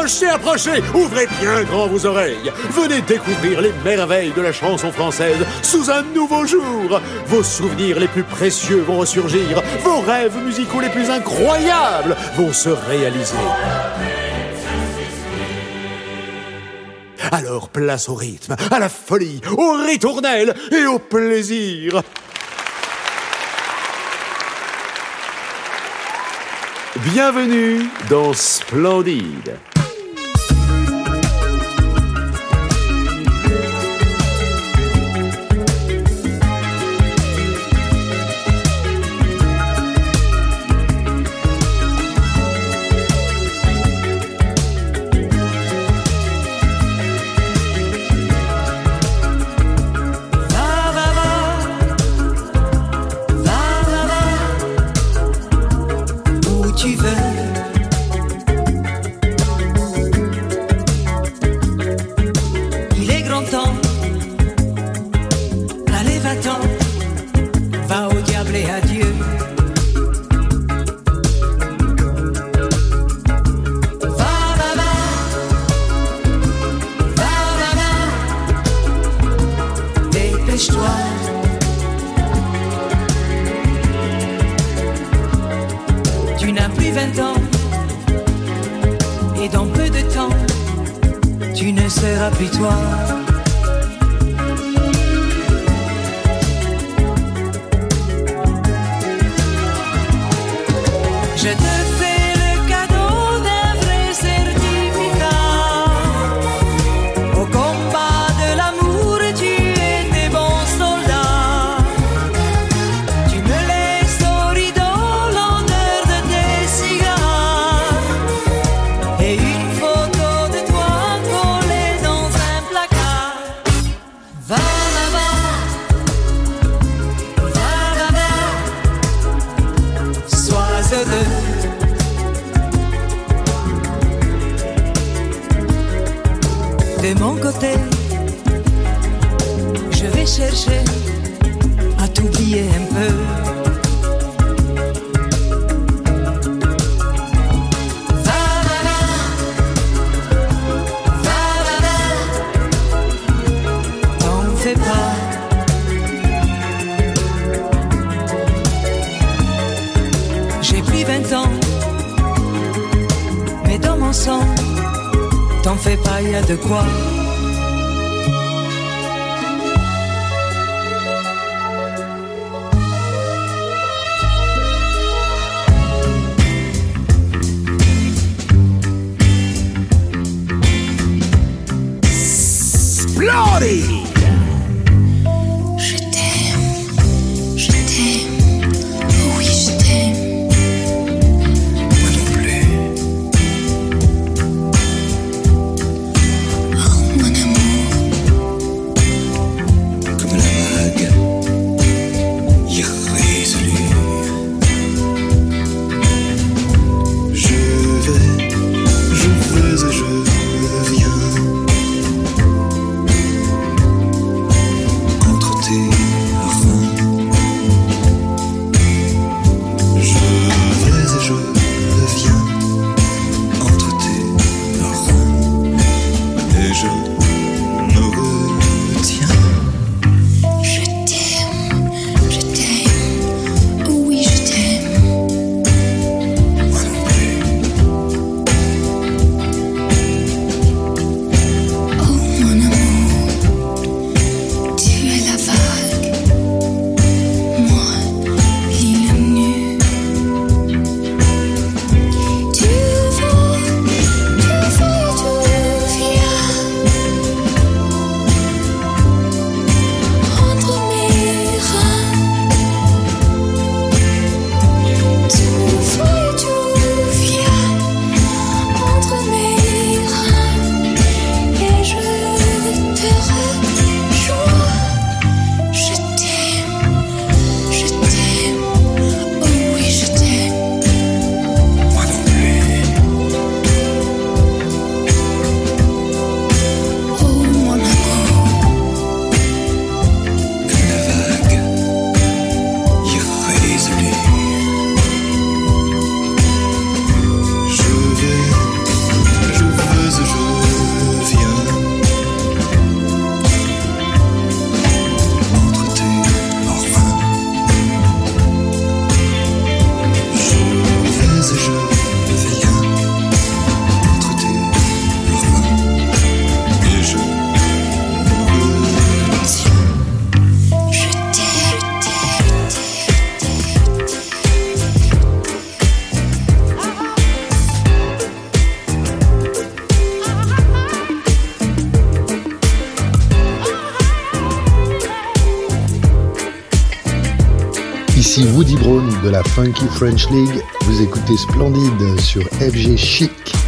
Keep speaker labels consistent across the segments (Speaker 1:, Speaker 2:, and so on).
Speaker 1: Approchez, approchez, ouvrez bien grand vos oreilles. Venez découvrir les merveilles de la chanson française sous un nouveau jour. Vos souvenirs les plus précieux vont ressurgir. Vos rêves musicaux les plus incroyables vont se réaliser. Alors place au rythme, à la folie, aux ritournelles et au plaisir. Bienvenue dans Splendide.
Speaker 2: Ici Woody Brown de la Funky French League. Vous écoutez Splendide sur FG Chic.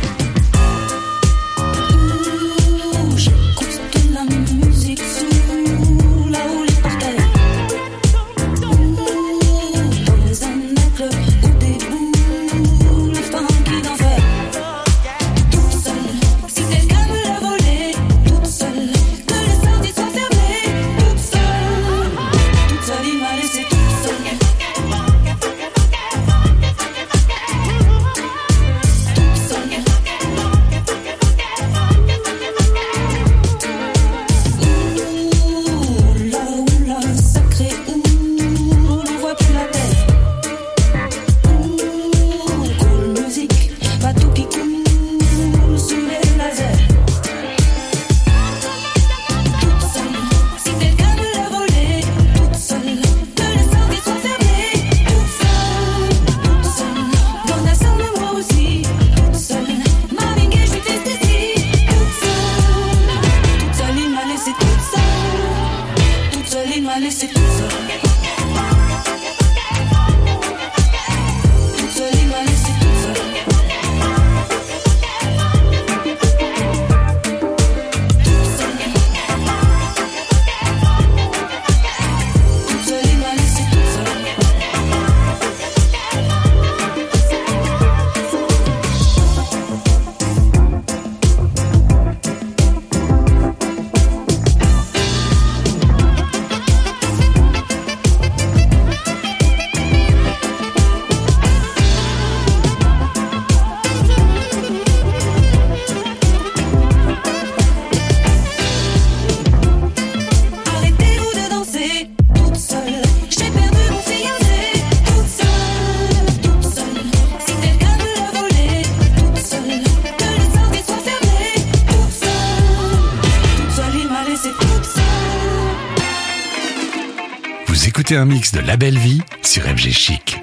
Speaker 3: Un mix de La Belle Vie sur FG Chic.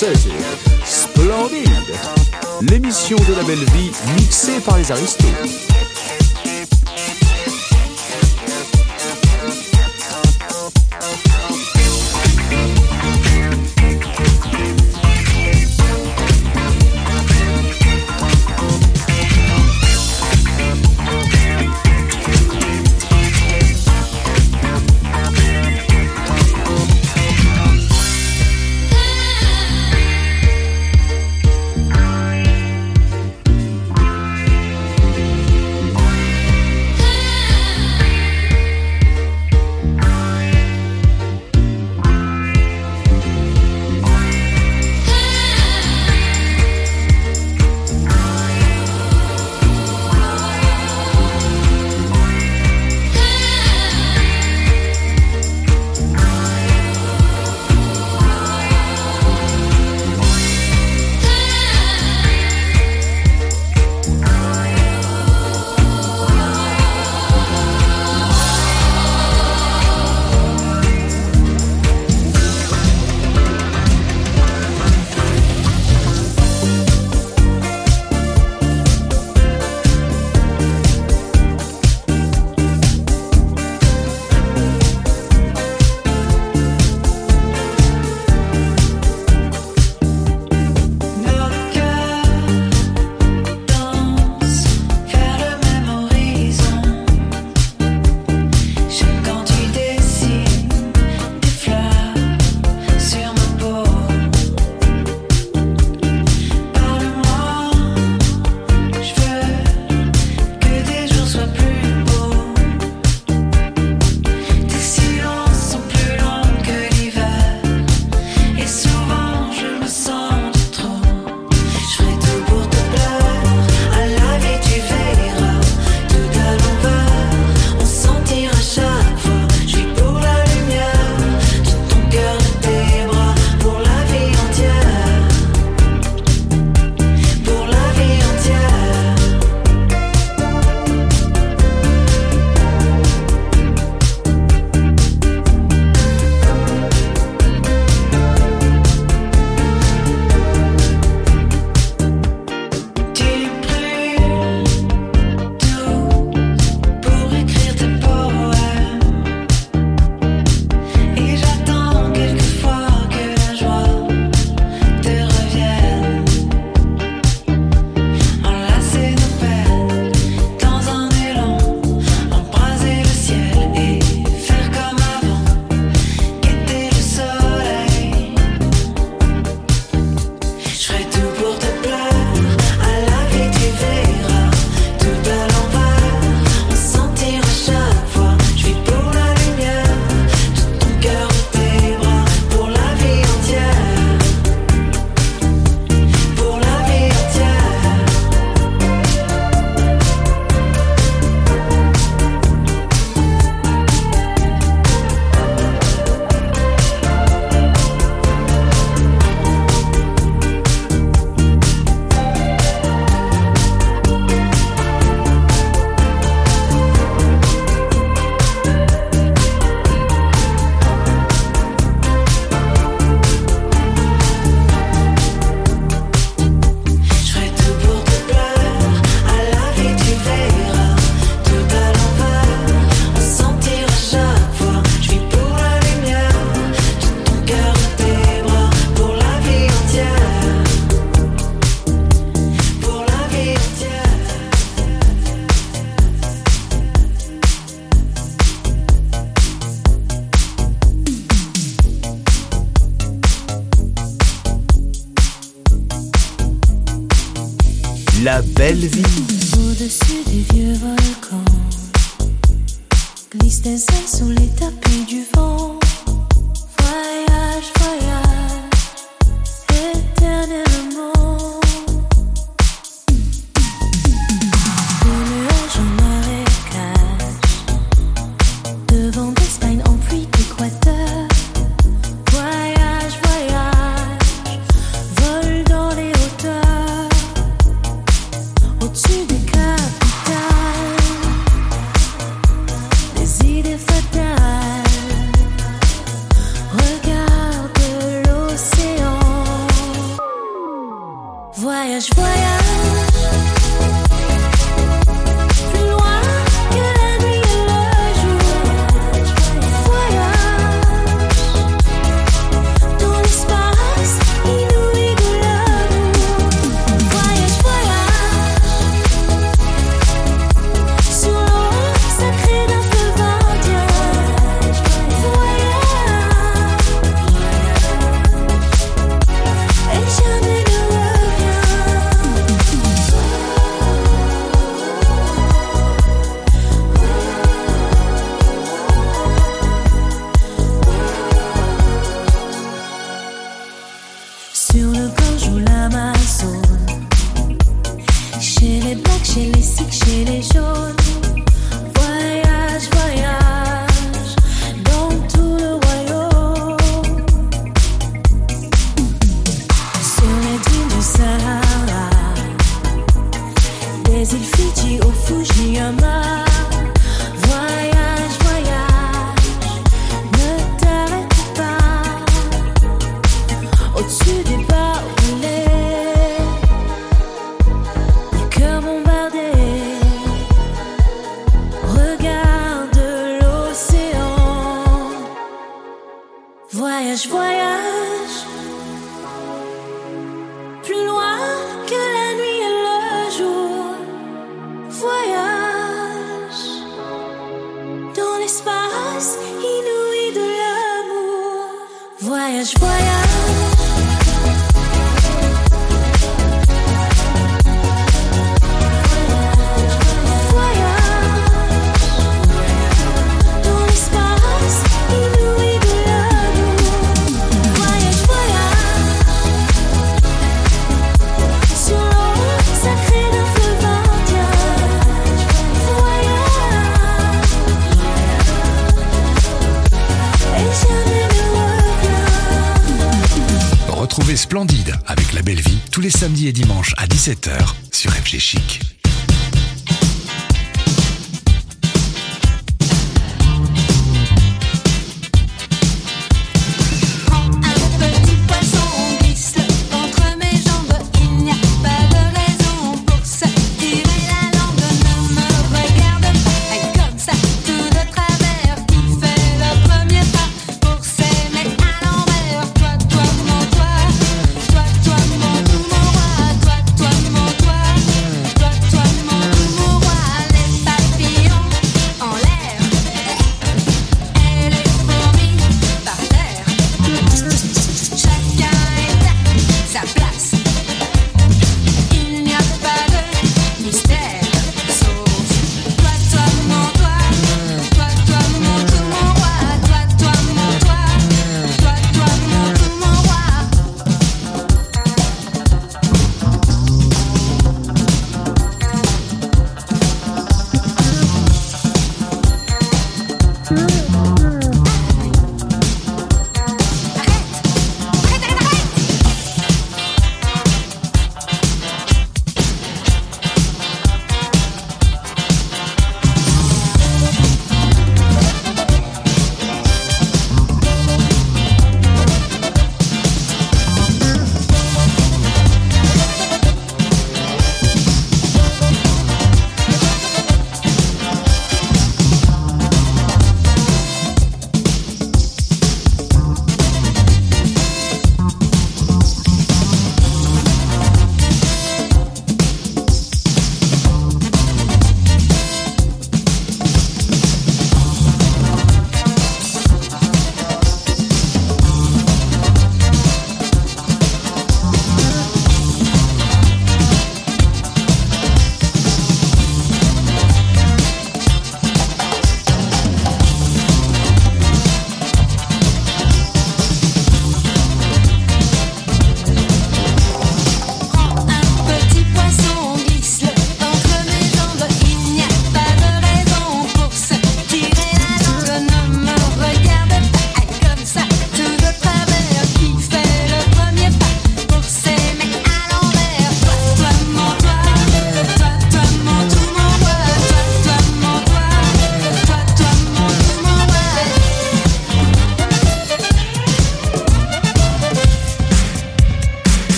Speaker 4: française splendide. L'émission de la belle vie mixée par les aristos.
Speaker 3: tous les samedis et dimanches à 17h sur FG Chic.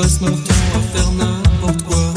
Speaker 5: passe mon temps à faire n'importe quoi.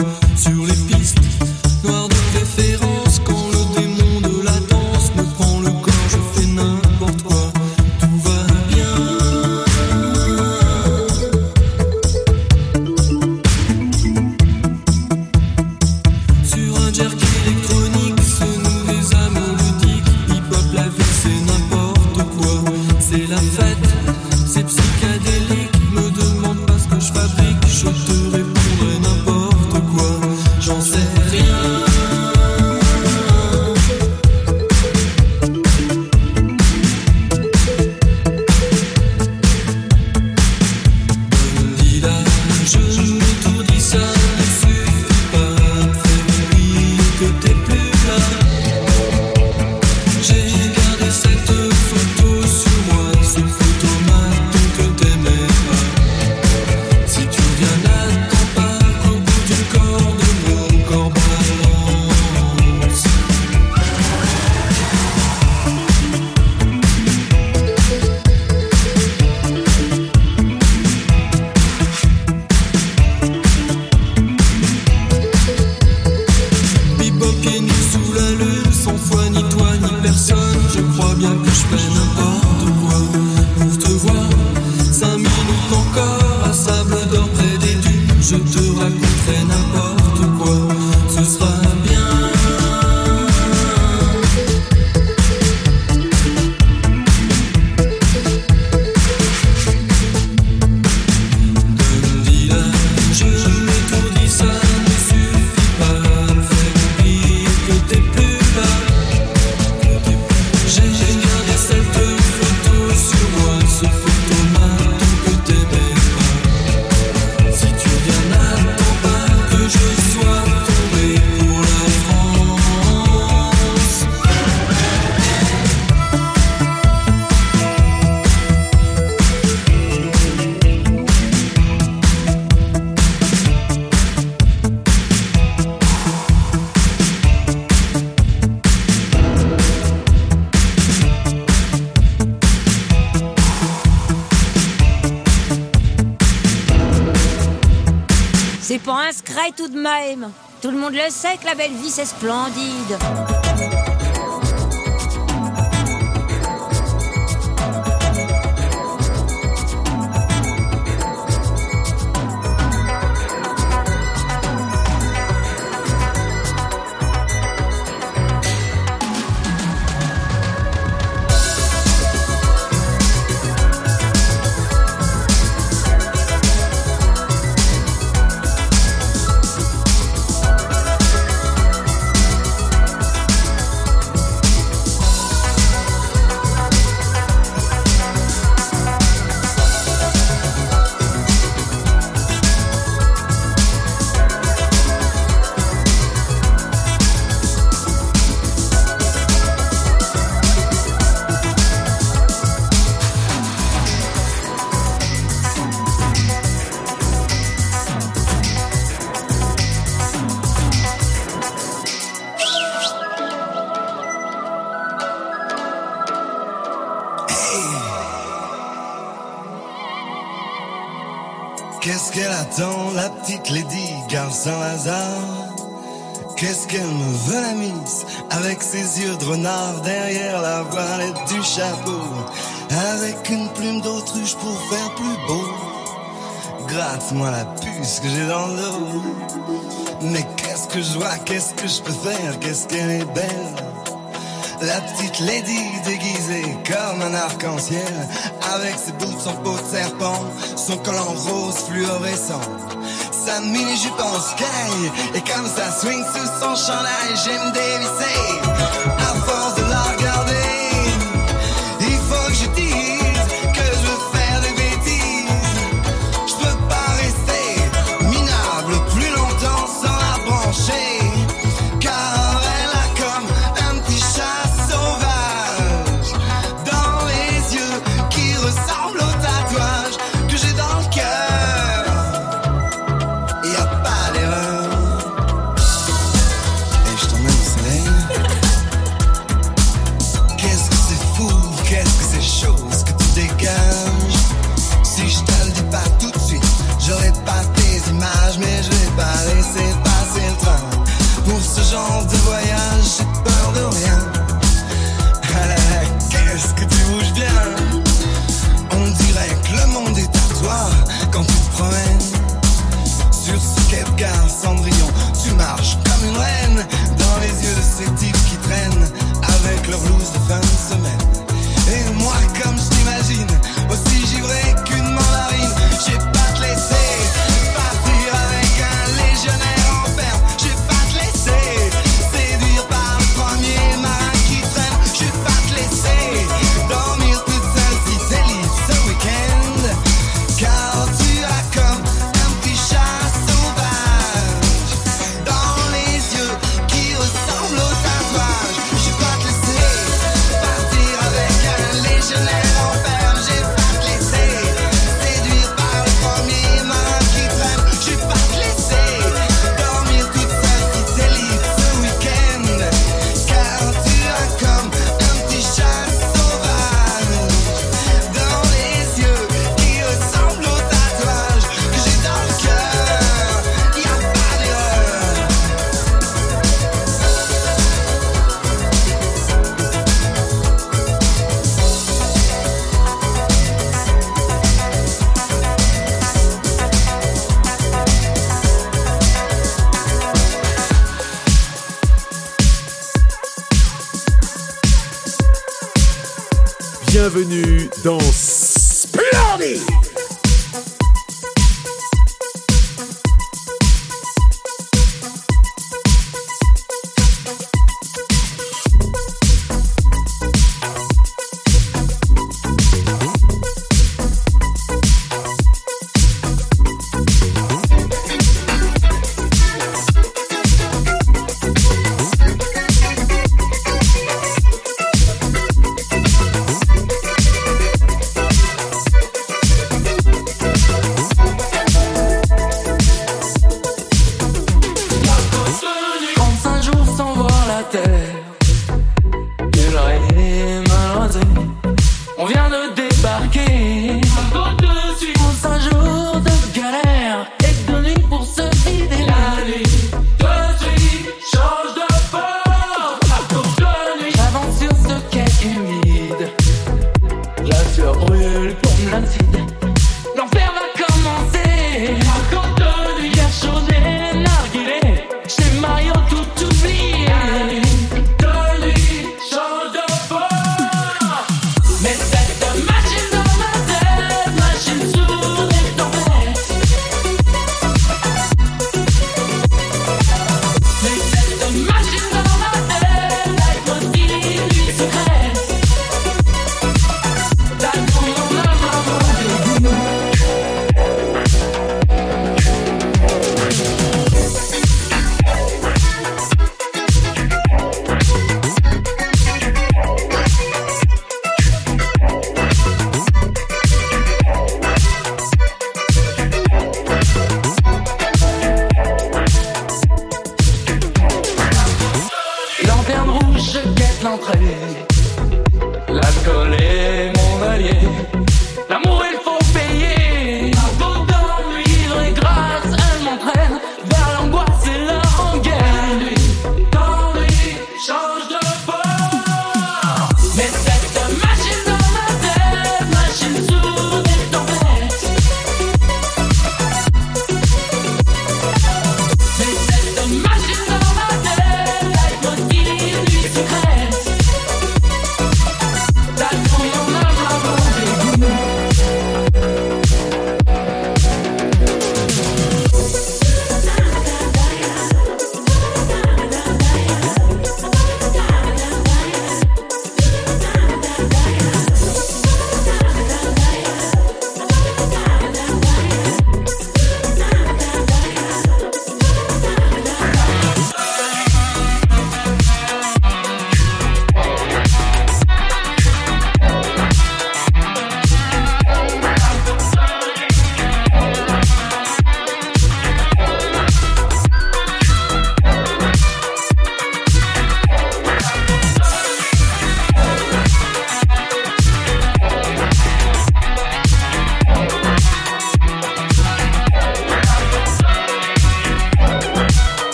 Speaker 5: tout de
Speaker 6: même. Tout le monde le sait que la belle vie, c'est splendide.
Speaker 7: car sans hasard, qu'est-ce qu'elle me veut la mise? Avec ses yeux de renard derrière la voilette du chapeau, avec une plume d'autruche pour faire plus beau. Gratte-moi la puce que j'ai dans l'eau. Mais qu'est-ce que je vois, qu'est-ce que je peux faire, qu'est-ce qu'elle est belle? La petite lady déguisée comme un arc-en-ciel, avec ses bouts, son peau de serpent, son collant rose fluorescent ça mini jupe en sky Et comme ça swing sous son chandail J'aime dévisser.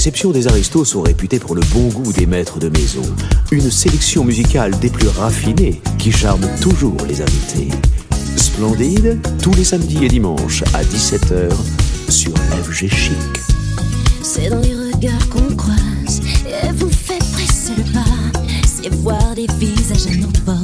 Speaker 7: Les
Speaker 8: réceptions des aristos sont réputées pour le bon goût des maîtres de maison, une sélection musicale des plus raffinées qui charme toujours les invités.
Speaker 4: Splendide, tous les samedis et dimanches à 17h sur FG Chic.
Speaker 9: C'est dans les regards qu'on croise et vous faites presser le pas, c'est voir des visages à notre bord.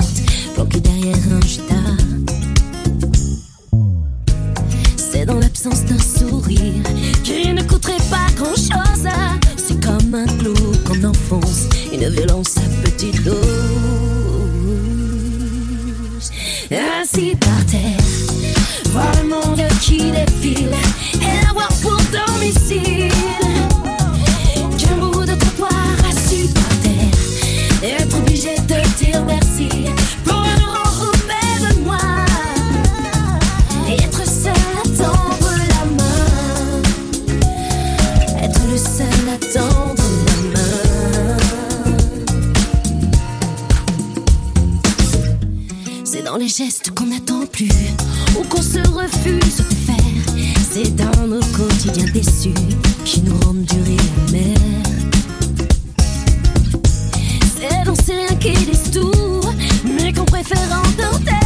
Speaker 9: n'en attend plus, ou qu'on se refuse de faire. C'est dans nos quotidiens déçus qui nous rendent durer la mer. C'est dans ces riens qui tout, mais qu'on préfère entendre.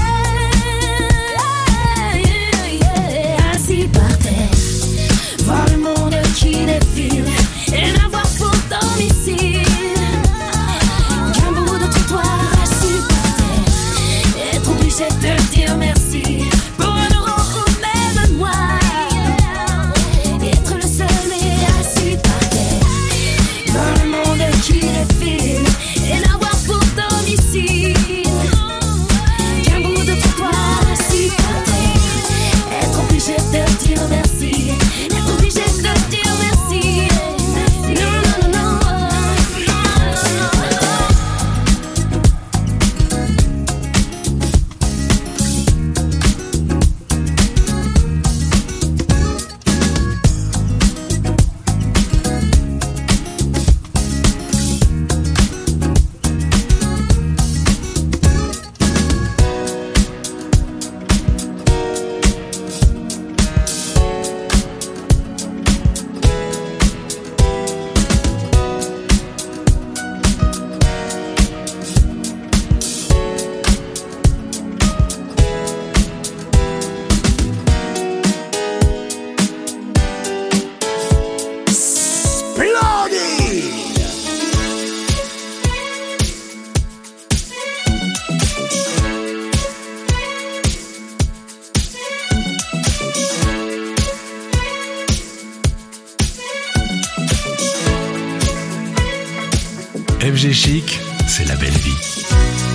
Speaker 3: FG Chic, c'est la belle vie.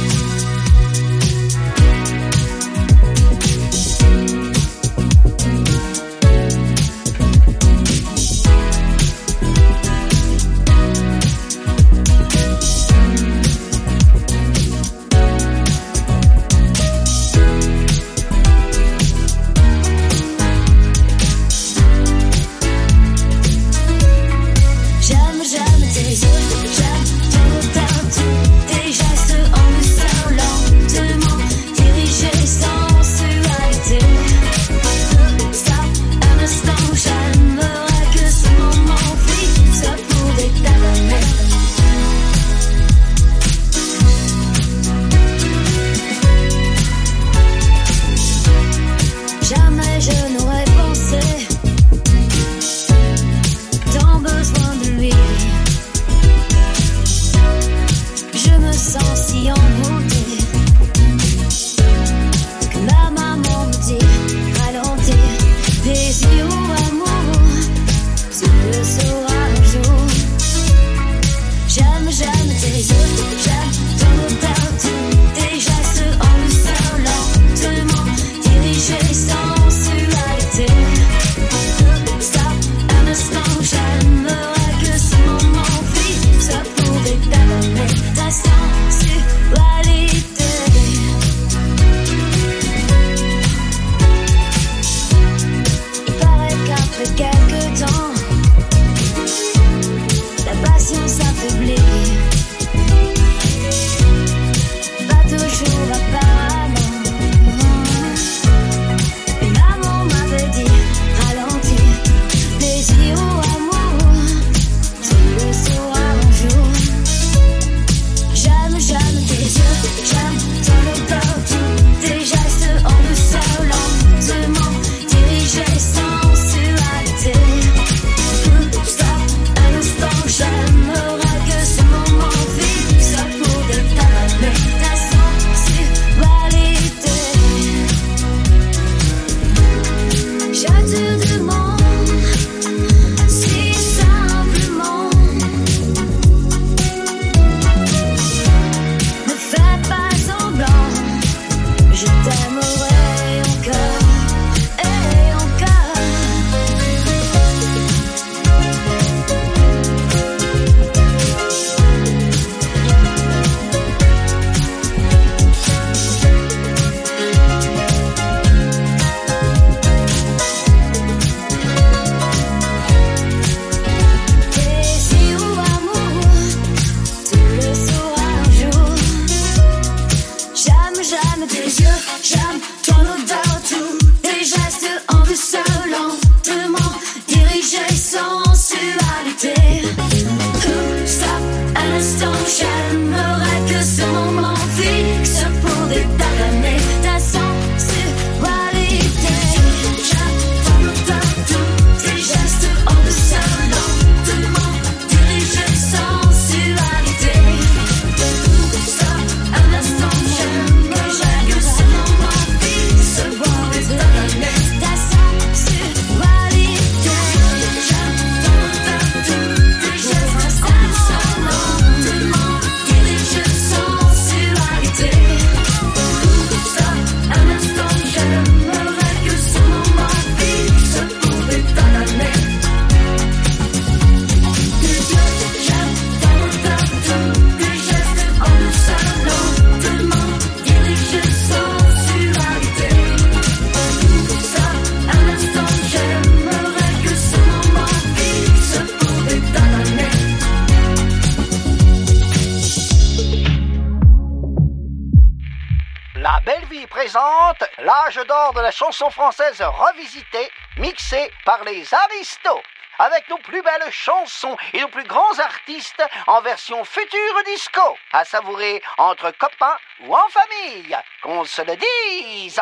Speaker 1: l'âge d'or de la chanson française revisitée, mixée par les aristos, avec nos plus belles chansons et nos plus grands artistes en version future disco, à savourer entre copains ou en famille, qu'on se le dise.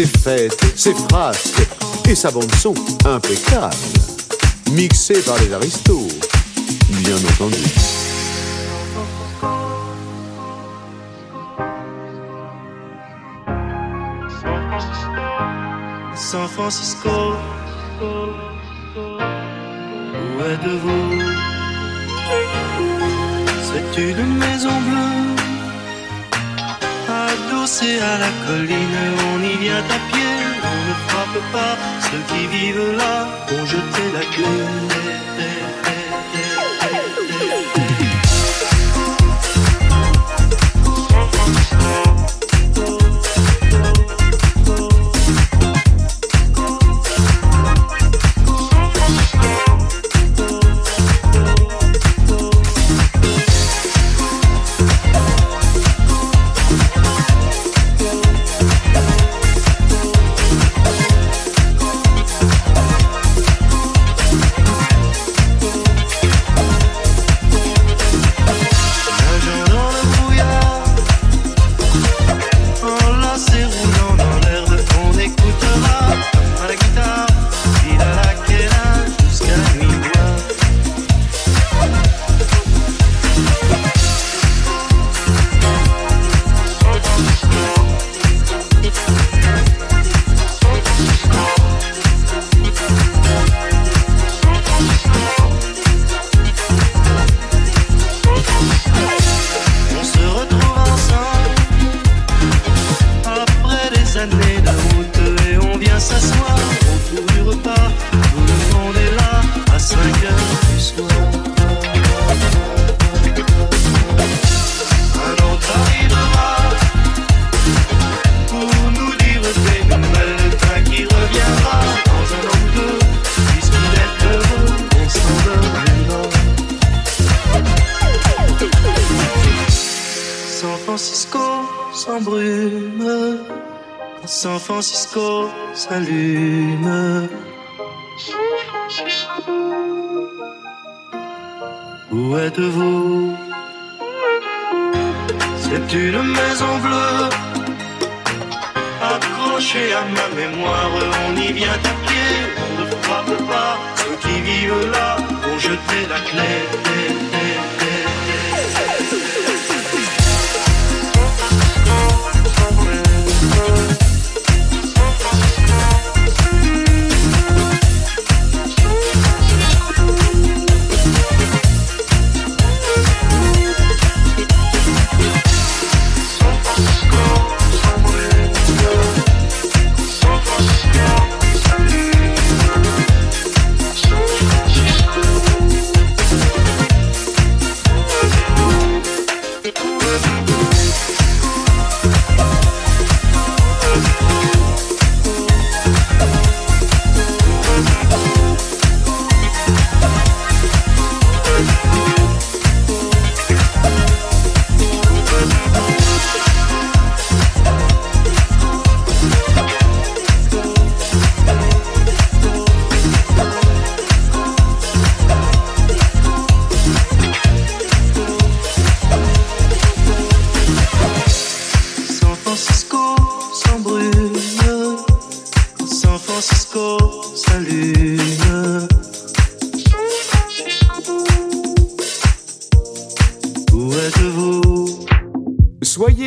Speaker 10: Ses
Speaker 8: fêtes, ses frasques et sa bande-son impeccable. Mixé par les aristos, bien entendu.
Speaker 11: San Francisco, où êtes-vous? C'est une maison bleue, adossée à la colline. On y vient à pied, on ne frappe pas. Ceux qui vivent là ont jeté la clé.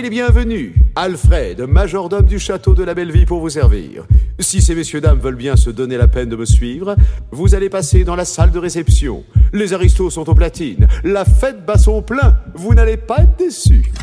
Speaker 8: Les bienvenus. Alfred, majordome du château de la Belle-Vie pour vous servir. Si ces messieurs dames veulent bien se donner la peine de me suivre, vous allez passer dans la salle de réception. Les aristos sont aux platines. La fête bat son plein. Vous n'allez pas être déçus.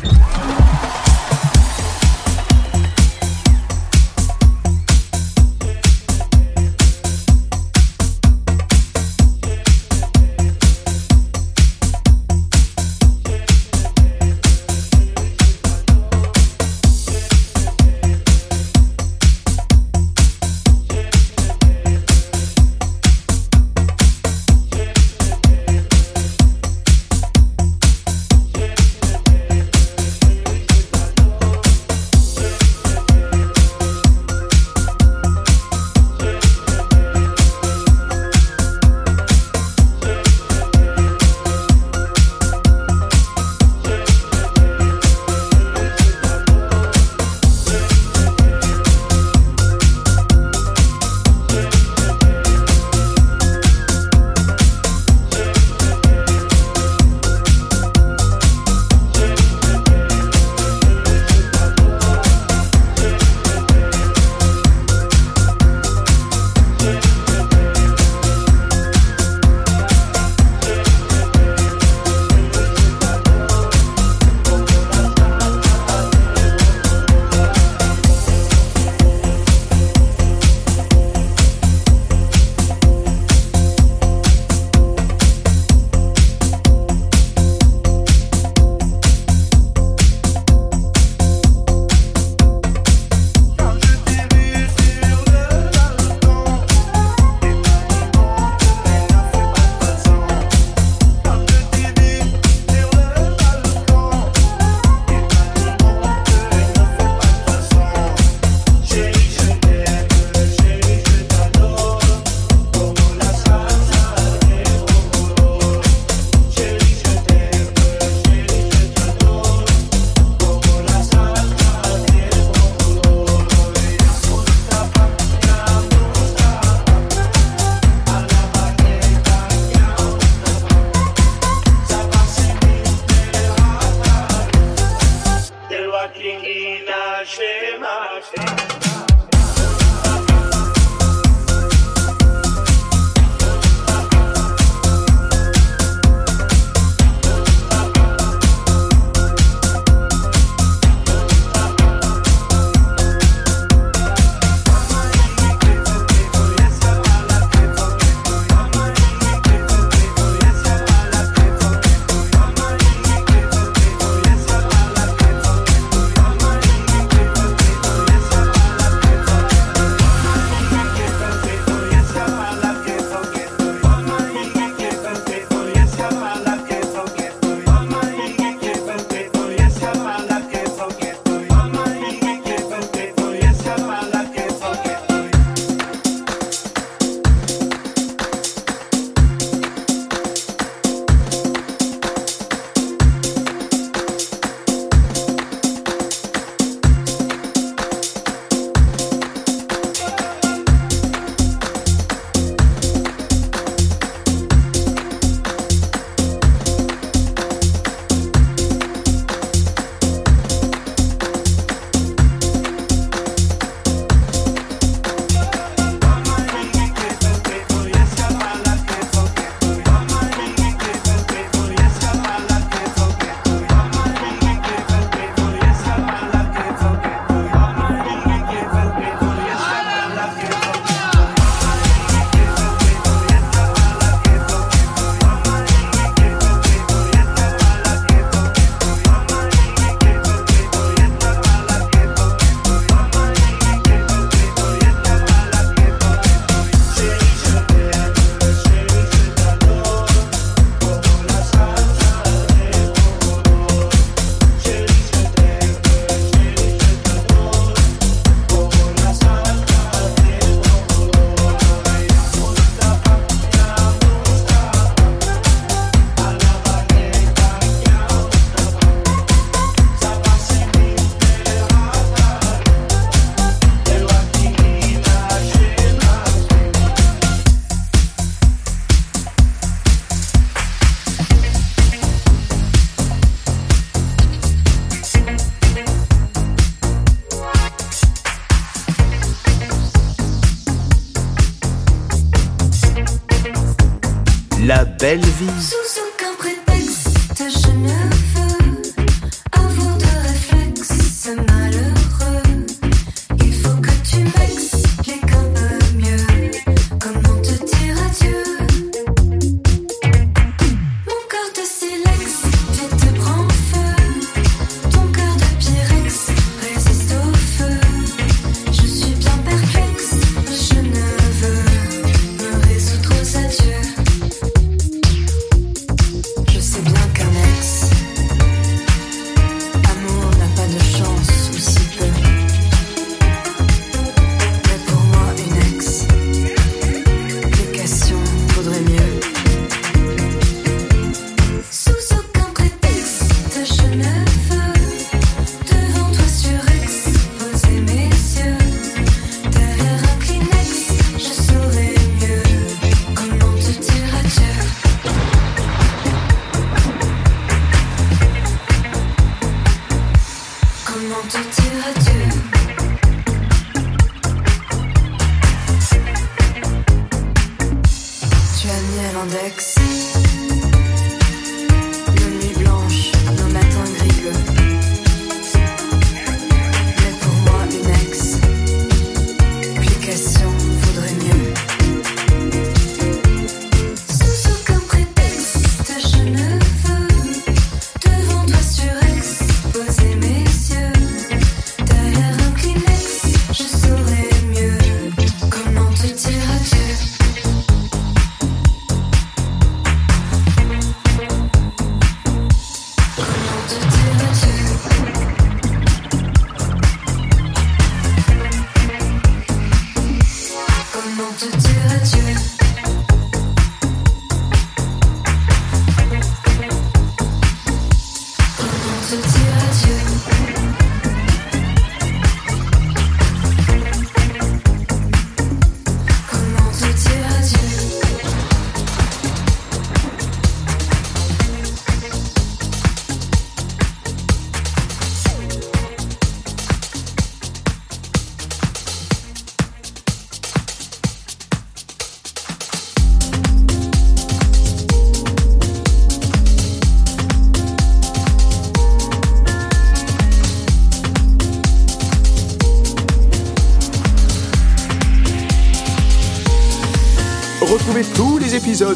Speaker 8: you.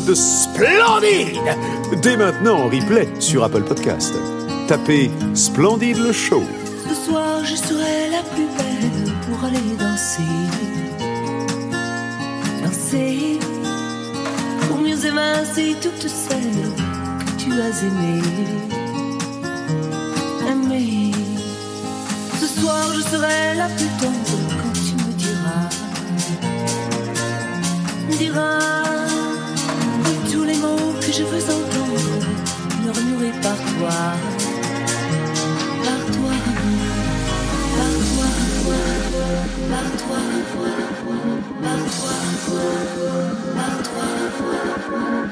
Speaker 8: épisode splendide Dès maintenant en replay sur Apple Podcast. Tapez Splendide le show.
Speaker 12: Ce soir, je serai la plus belle pour aller danser. Danser pour mieux évincer toutes celles que tu as aimées. Aimées. Ce soir, je serai la plus tendre quand tu me diras. Diras je veux entendre murmurer par toi, par toi, par toi, par toi, par toi, par toi, par toi. Par
Speaker 8: toi.